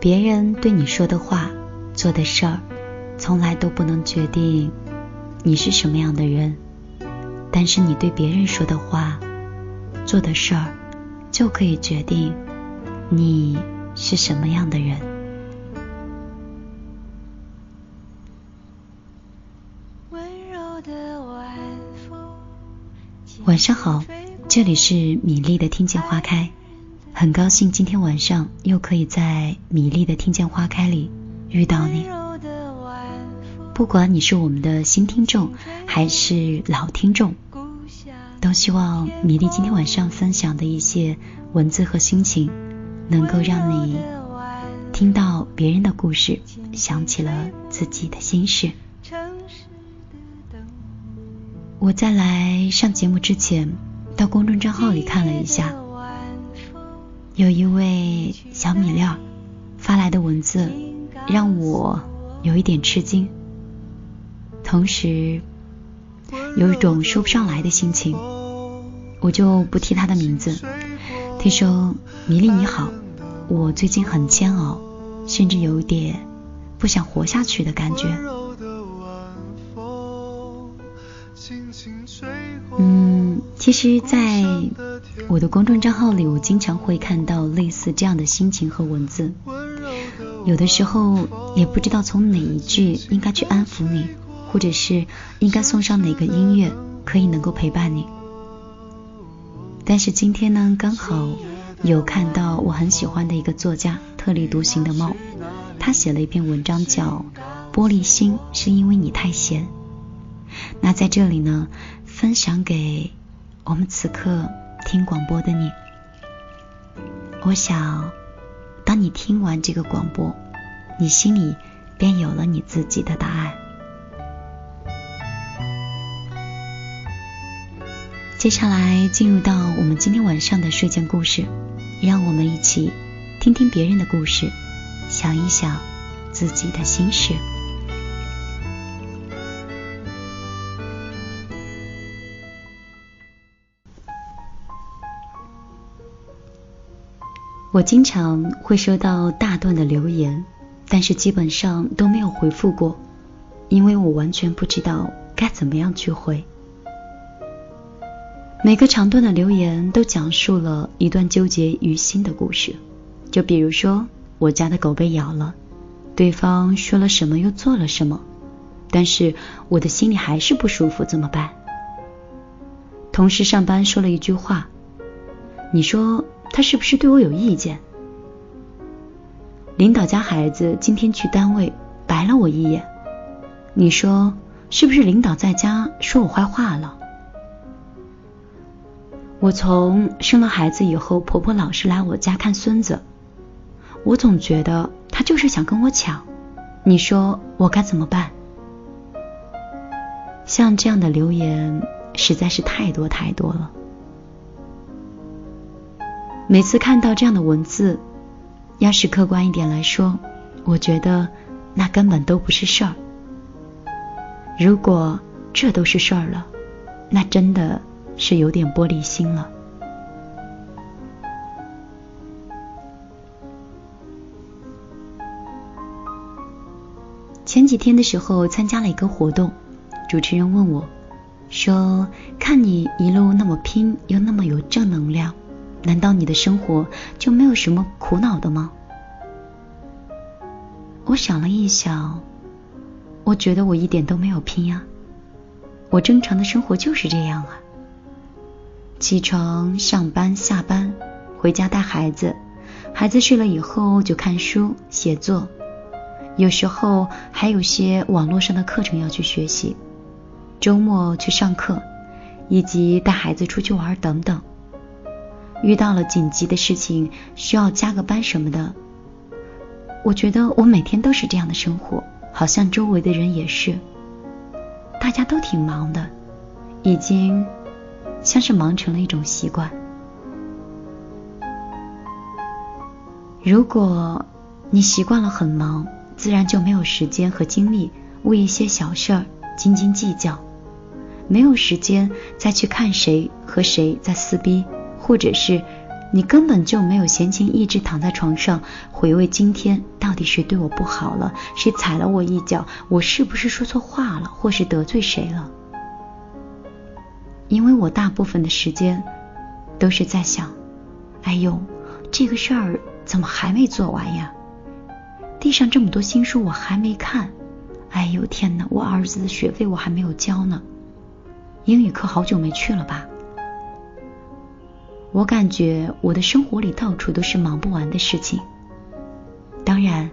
别人对你说的话、做的事儿，从来都不能决定你是什么样的人，但是你对别人说的话、做的事儿，就可以决定你是什么样的人。晚上好，这里是米粒的听见花开，很高兴今天晚上又可以在米粒的听见花开里遇到你。不管你是我们的新听众还是老听众，都希望米粒今天晚上分享的一些文字和心情，能够让你听到别人的故事，想起了自己的心事。我在来上节目之前，到公众账号里看了一下，有一位小米粒儿发来的文字，让我有一点吃惊，同时有一种说不上来的心情。我就不提他的名字。听说：“米粒你好，我最近很煎熬，甚至有一点不想活下去的感觉。”嗯，其实，在我的公众账号里，我经常会看到类似这样的心情和文字。有的时候也不知道从哪一句应该去安抚你，或者是应该送上哪个音乐可以能够陪伴你。但是今天呢，刚好有看到我很喜欢的一个作家特立独行的猫，他写了一篇文章叫《玻璃心是因为你太闲》。那在这里呢，分享给我们此刻听广播的你。我想，当你听完这个广播，你心里便有了你自己的答案。接下来进入到我们今天晚上的睡前故事，让我们一起听听别人的故事，想一想自己的心事。我经常会收到大段的留言，但是基本上都没有回复过，因为我完全不知道该怎么样去回。每个长段的留言都讲述了一段纠结于心的故事，就比如说我家的狗被咬了，对方说了什么又做了什么，但是我的心里还是不舒服，怎么办？同事上班说了一句话，你说。他是不是对我有意见？领导家孩子今天去单位白了我一眼，你说是不是领导在家说我坏话了？我从生了孩子以后，婆婆老是来我家看孙子，我总觉得她就是想跟我抢，你说我该怎么办？像这样的留言实在是太多太多了。每次看到这样的文字，要是客观一点来说，我觉得那根本都不是事儿。如果这都是事儿了，那真的是有点玻璃心了。前几天的时候参加了一个活动，主持人问我，说：“看你一路那么拼，又那么有正能量。”难道你的生活就没有什么苦恼的吗？我想了一想，我觉得我一点都没有拼呀，我正常的生活就是这样啊。起床、上班、下班，回家带孩子，孩子睡了以后就看书、写作，有时候还有些网络上的课程要去学习，周末去上课，以及带孩子出去玩等等。遇到了紧急的事情，需要加个班什么的，我觉得我每天都是这样的生活，好像周围的人也是，大家都挺忙的，已经像是忙成了一种习惯。如果你习惯了很忙，自然就没有时间和精力为一些小事儿斤斤计较，没有时间再去看谁和谁在撕逼。或者是你根本就没有闲情逸致躺在床上回味今天到底谁对我不好了，谁踩了我一脚，我是不是说错话了，或是得罪谁了？因为我大部分的时间都是在想，哎呦，这个事儿怎么还没做完呀？地上这么多新书我还没看，哎呦天哪，我儿子的学费我还没有交呢，英语课好久没去了吧？我感觉我的生活里到处都是忙不完的事情，当然，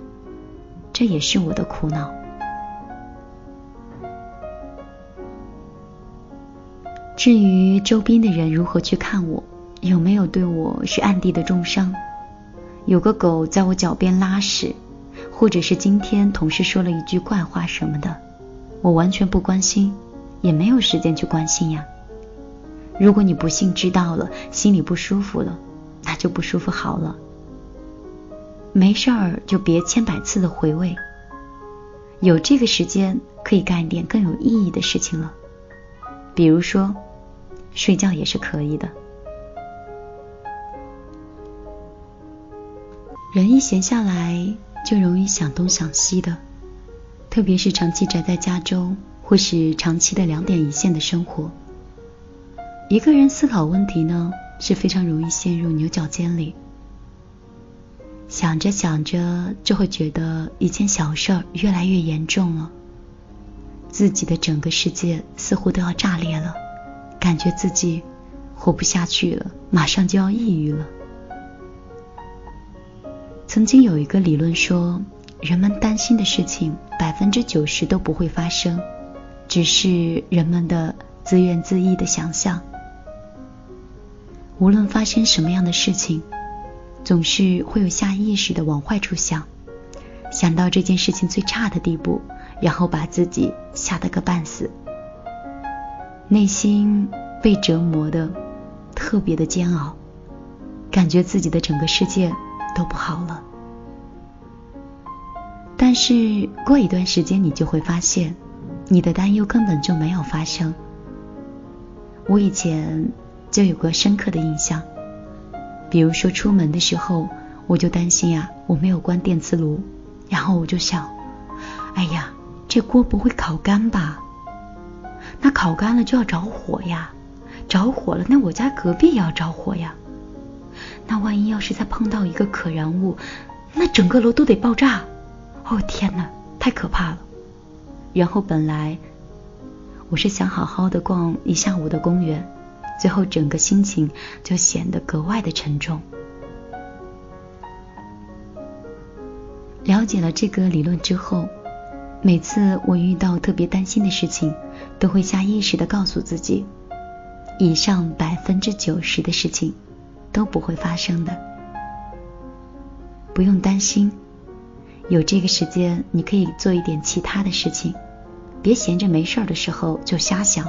这也是我的苦恼。至于周边的人如何去看我，有没有对我是暗地的重伤，有个狗在我脚边拉屎，或者是今天同事说了一句怪话什么的，我完全不关心，也没有时间去关心呀。如果你不幸知道了，心里不舒服了，那就不舒服好了。没事儿就别千百次的回味，有这个时间可以干一点更有意义的事情了，比如说睡觉也是可以的。人一闲下来就容易想东想西的，特别是长期宅在家中，或是长期的两点一线的生活。一个人思考问题呢，是非常容易陷入牛角尖里。想着想着，就会觉得一件小事儿越来越严重了，自己的整个世界似乎都要炸裂了，感觉自己活不下去了，马上就要抑郁了。曾经有一个理论说，人们担心的事情百分之九十都不会发生，只是人们的自怨自艾的想象。无论发生什么样的事情，总是会有下意识的往坏处想，想到这件事情最差的地步，然后把自己吓得个半死，内心被折磨的特别的煎熬，感觉自己的整个世界都不好了。但是过一段时间，你就会发现，你的担忧根本就没有发生。我以前。就有个深刻的印象，比如说出门的时候，我就担心呀，我没有关电磁炉，然后我就想，哎呀，这锅不会烤干吧？那烤干了就要着火呀，着火了，那我家隔壁也要着火呀，那万一要是再碰到一个可燃物，那整个楼都得爆炸！哦天哪，太可怕了！然后本来我是想好好的逛一下午的公园。最后，整个心情就显得格外的沉重。了解了这个理论之后，每次我遇到特别担心的事情，都会下意识的告诉自己，以上百分之九十的事情都不会发生的，不用担心。有这个时间，你可以做一点其他的事情，别闲着没事儿的时候就瞎想。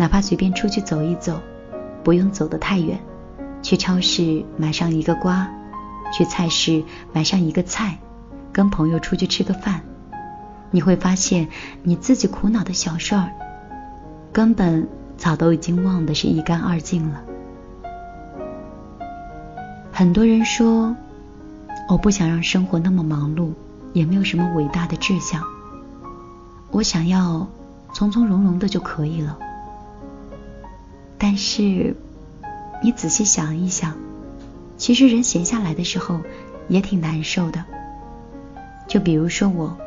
哪怕随便出去走一走，不用走得太远，去超市买上一个瓜，去菜市买上一个菜，跟朋友出去吃个饭，你会发现你自己苦恼的小事儿，根本早都已经忘得是一干二净了。很多人说，我不想让生活那么忙碌，也没有什么伟大的志向，我想要从从容容的就可以了。但是，你仔细想一想，其实人闲下来的时候也挺难受的。就比如说我，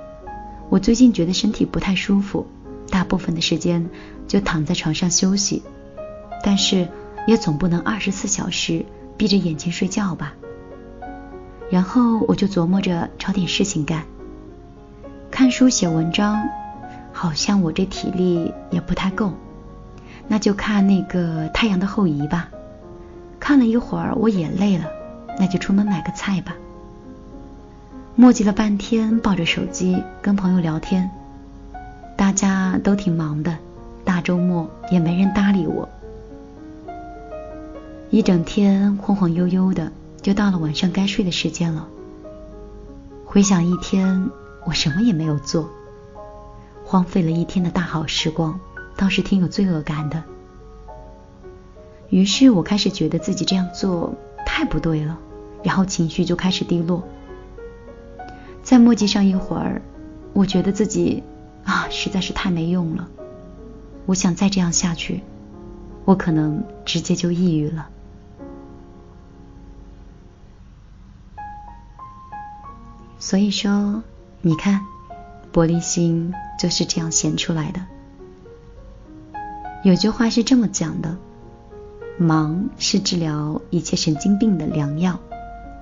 我最近觉得身体不太舒服，大部分的时间就躺在床上休息。但是也总不能二十四小时闭着眼睛睡觉吧。然后我就琢磨着找点事情干，看书写文章，好像我这体力也不太够。那就看那个《太阳的后裔》吧。看了一会儿，我也累了，那就出门买个菜吧。磨叽了半天，抱着手机跟朋友聊天，大家都挺忙的，大周末也没人搭理我。一整天晃晃悠悠的，就到了晚上该睡的时间了。回想一天，我什么也没有做，荒废了一天的大好时光。倒是挺有罪恶感的。于是我开始觉得自己这样做太不对了，然后情绪就开始低落。再墨迹上一会儿，我觉得自己啊实在是太没用了。我想再这样下去，我可能直接就抑郁了。所以说，你看，玻璃心就是这样显出来的。有句话是这么讲的：忙是治疗一切神经病的良药。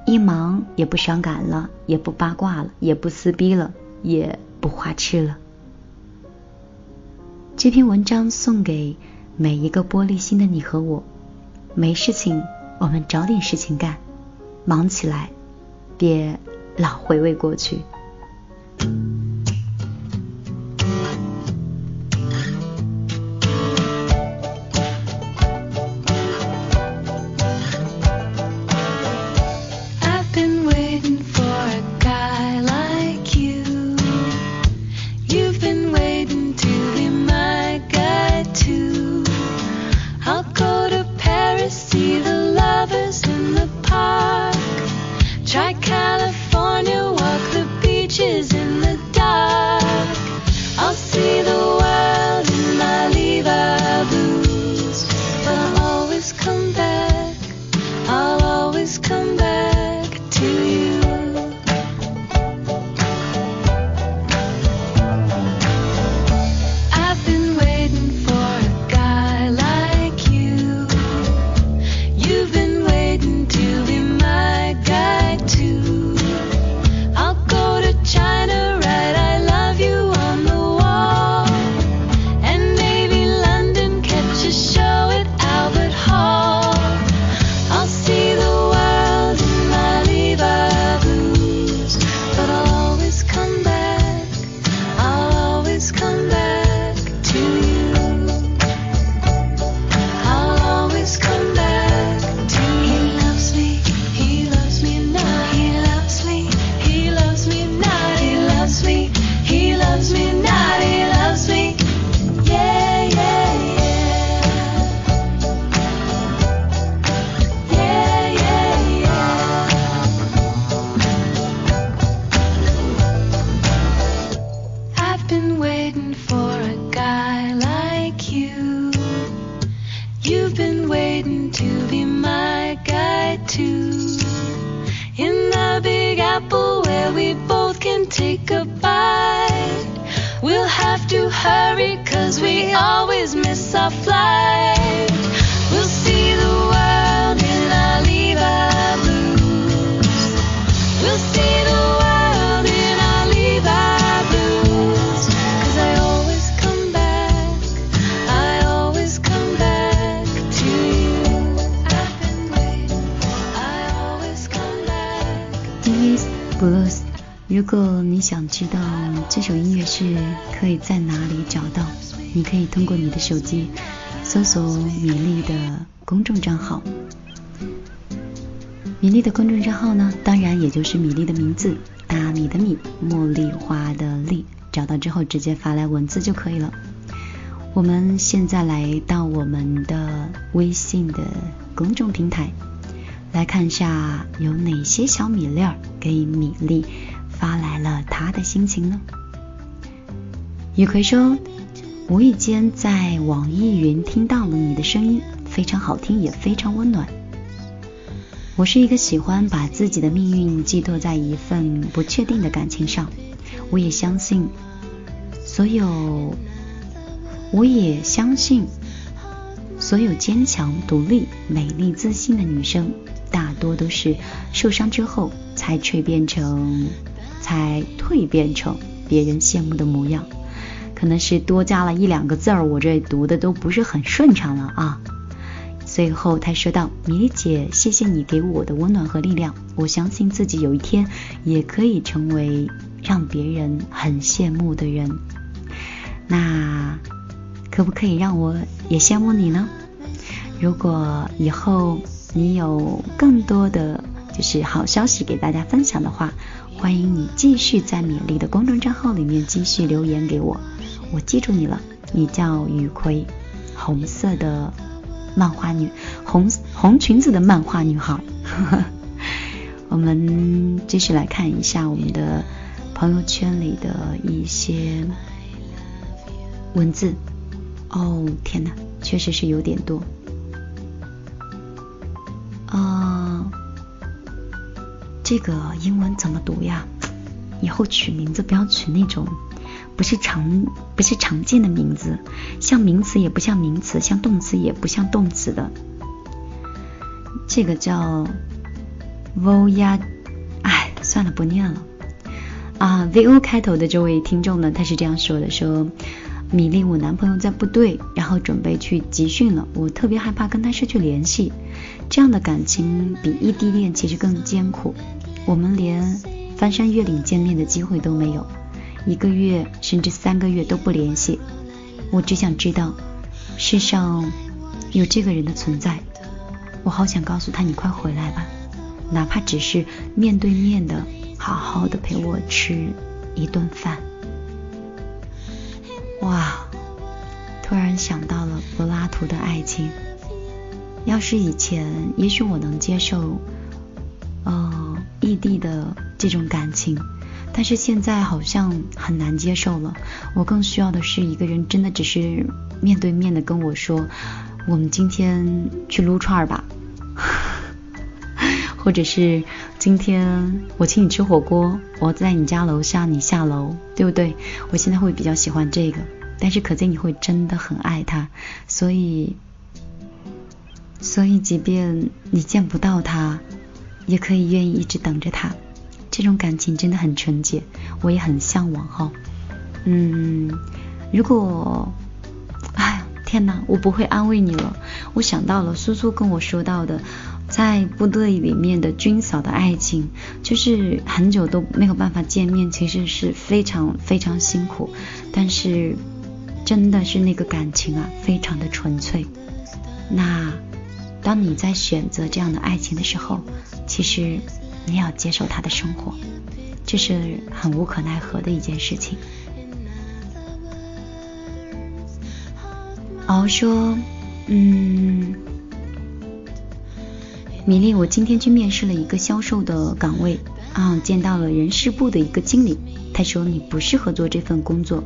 一忙也不伤感了，也不八卦了，也不撕逼了，也不花痴了。这篇文章送给每一个玻璃心的你和我。没事情，我们找点事情干，忙起来，别老回味过去。想知道这首音乐是可以在哪里找到，你可以通过你的手机搜索米粒的公众账号。米粒的公众账号呢，当然也就是米粒的名字，大米的米，茉莉花的莉。找到之后直接发来文字就可以了。我们现在来到我们的微信的公众平台，来看一下有哪些小米粒儿给米粒。发来了他的心情呢。雨葵说：“无意间在网易云听到了你的声音，非常好听，也非常温暖。我是一个喜欢把自己的命运寄托在一份不确定的感情上。我也相信，所有，我也相信，所有坚强、独立、美丽、自信的女生，大多都是受伤之后才蜕变成。”才蜕变成别人羡慕的模样，可能是多加了一两个字儿，我这读的都不是很顺畅了啊。最后他说道：“米粒姐，谢谢你给我的温暖和力量，我相信自己有一天也可以成为让别人很羡慕的人。那可不可以让我也羡慕你呢？如果以后你有更多的就是好消息给大家分享的话。”欢迎你继续在米粒的公众账号里面继续留言给我，我记住你了，你叫雨葵，红色的漫画女，红红裙子的漫画女孩。我们继续来看一下我们的朋友圈里的一些文字。哦，天哪，确实是有点多。啊，这个英文怎么读呀？以后取名字不要取那种不是常不是常见的名字，像名词也不像名词，像动词也不像动词的。这个叫 Voya，哎，算了，不念了。啊，VO 开头的这位听众呢，他是这样说的：说米粒，我男朋友在部队，然后准备去集训了，我特别害怕跟他失去联系。这样的感情比异地恋其实更艰苦，我们连翻山越岭见面的机会都没有，一个月甚至三个月都不联系。我只想知道，世上有这个人的存在。我好想告诉他，你快回来吧，哪怕只是面对面的，好好的陪我吃一顿饭。哇，突然想到了柏拉图的爱情。要是以前，也许我能接受，异地的这种感情，但是现在好像很难接受了。我更需要的是一个人，真的只是面对面的跟我说。我们今天去撸串吧，或者是今天我请你吃火锅，我在你家楼下，你下楼，对不对？我现在会比较喜欢这个，但是可见你会真的很爱他，所以，所以即便你见不到他，也可以愿意一直等着他。这种感情真的很纯洁，我也很向往哈。嗯，如果。哎呀天哪，我不会安慰你了。我想到了苏苏跟我说到的，在部队里面的军嫂的爱情，就是很久都没有办法见面，其实是非常非常辛苦。但是真的是那个感情啊，非常的纯粹。那当你在选择这样的爱情的时候，其实你要接受他的生活，这是很无可奈何的一件事情。敖说：“嗯，米粒，我今天去面试了一个销售的岗位啊，见到了人事部的一个经理。他说你不适合做这份工作，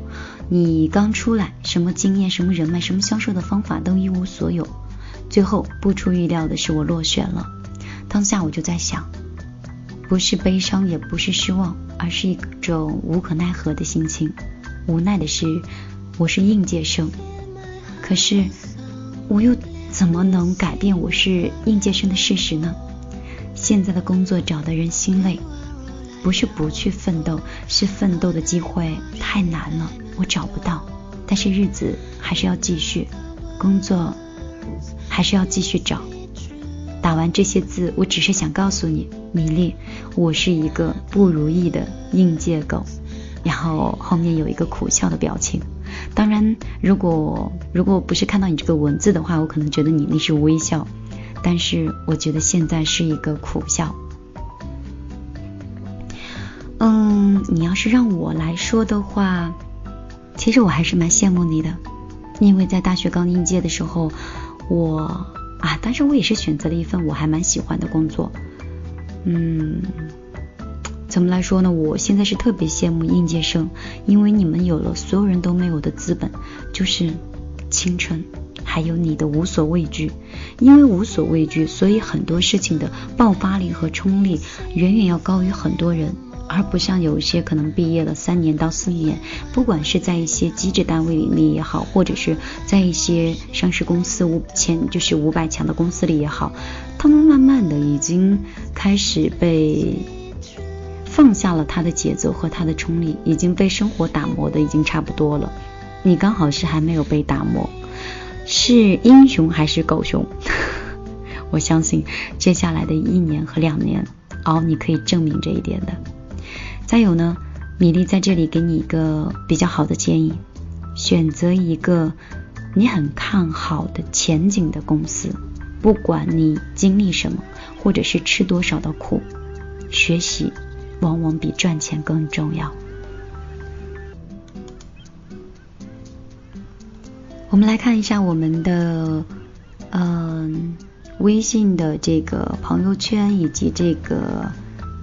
你刚出来，什么经验、什么人脉、什么销售的方法都一无所有。最后不出意料的是，我落选了。当下我就在想，不是悲伤，也不是失望，而是一种无可奈何的心情。无奈的是，我是应届生。”可是，我又怎么能改变我是应届生的事实呢？现在的工作找的人心累，不是不去奋斗，是奋斗的机会太难了，我找不到。但是日子还是要继续，工作还是要继续找。打完这些字，我只是想告诉你，米粒，我是一个不如意的应届狗。然后后面有一个苦笑的表情。当然，如果如果不是看到你这个文字的话，我可能觉得你那是微笑，但是我觉得现在是一个苦笑。嗯，你要是让我来说的话，其实我还是蛮羡慕你的，因为在大学刚应届的时候，我啊，但是我也是选择了一份我还蛮喜欢的工作，嗯。怎么来说呢？我现在是特别羡慕应届生，因为你们有了所有人都没有的资本，就是青春，还有你的无所畏惧。因为无所畏惧，所以很多事情的爆发力和冲力远远要高于很多人，而不像有一些可能毕业了三年到四年，不管是在一些机制单位里面也好，或者是在一些上市公司五千就是五百强的公司里也好，他们慢慢的已经开始被。放下了他的节奏和他的冲力，已经被生活打磨的已经差不多了。你刚好是还没有被打磨，是英雄还是狗熊？我相信接下来的一年和两年，哦，你可以证明这一点的。再有呢，米粒在这里给你一个比较好的建议：选择一个你很看好的前景的公司，不管你经历什么，或者是吃多少的苦，学习。往往比赚钱更重要。我们来看一下我们的嗯，微信的这个朋友圈以及这个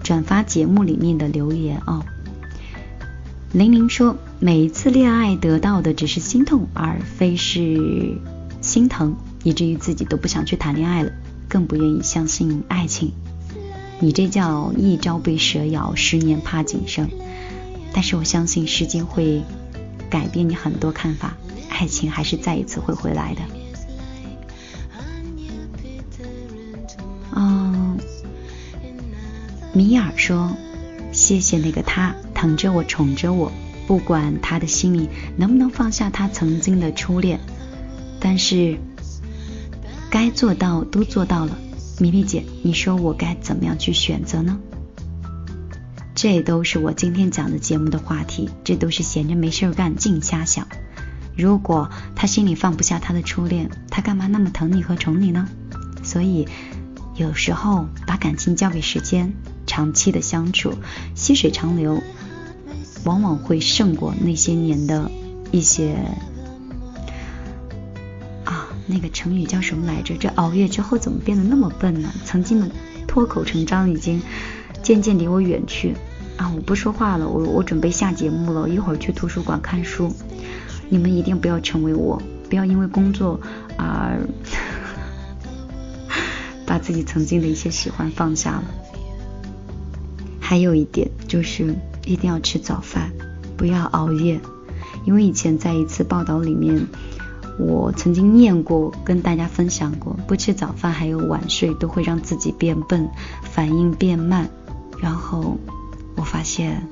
转发节目里面的留言啊。玲玲说，每一次恋爱得到的只是心痛，而非是心疼，以至于自己都不想去谈恋爱了，更不愿意相信爱情。你这叫一朝被蛇咬，十年怕井绳。但是我相信时间会改变你很多看法，爱情还是再一次会回来的。米尔说：“谢谢那个他。”疼着我，宠着我，不管他的心里能不能放下他曾经的初恋，但是该做到都做到了。米粒姐，你说我该怎么样去选择呢？这都是我今天讲的节目的话题，这都是闲着没事干净瞎想。如果他心里放不下他的初恋，他干嘛那么疼你和宠你呢？所以有时候把感情交给时间，长期的相处，细水长流。往往会胜过那些年的一些啊，那个成语叫什么来着？这熬夜之后怎么变得那么笨呢？曾经的脱口成章已经渐渐离我远去啊！我不说话了，我我准备下节目了，一会儿去图书馆看书。你们一定不要成为我，不要因为工作而把自己曾经的一些喜欢放下了。还有一点就是。一定要吃早饭，不要熬夜，因为以前在一次报道里面，我曾经念过，跟大家分享过，不吃早饭还有晚睡都会让自己变笨，反应变慢，然后我发现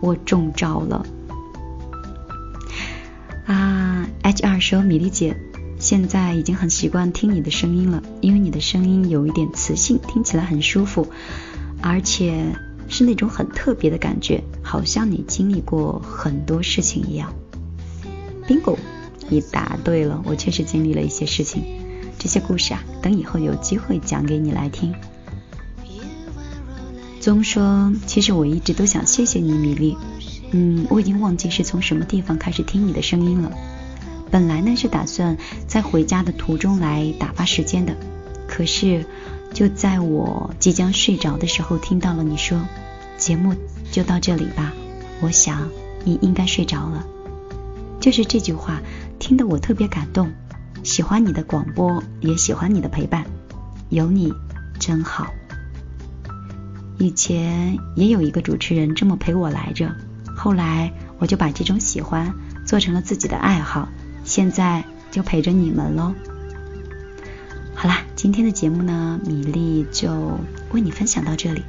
我中招了。啊！HR 说米粒姐现在已经很习惯听你的声音了，因为你的声音有一点磁性，听起来很舒服，而且。是那种很特别的感觉，好像你经历过很多事情一样。bingo，你答对了，我确实经历了一些事情，这些故事啊，等以后有机会讲给你来听。宗说，其实我一直都想谢谢你，米粒。嗯，我已经忘记是从什么地方开始听你的声音了。本来呢是打算在回家的途中来打发时间的，可是。就在我即将睡着的时候，听到了你说节目就到这里吧，我想你应该睡着了。就是这句话，听得我特别感动。喜欢你的广播，也喜欢你的陪伴，有你真好。以前也有一个主持人这么陪我来着，后来我就把这种喜欢做成了自己的爱好，现在就陪着你们喽。好啦，今天的节目呢，米粒就为你分享到这里。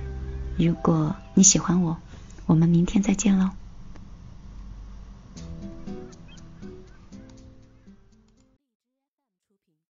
如果你喜欢我，我们明天再见喽。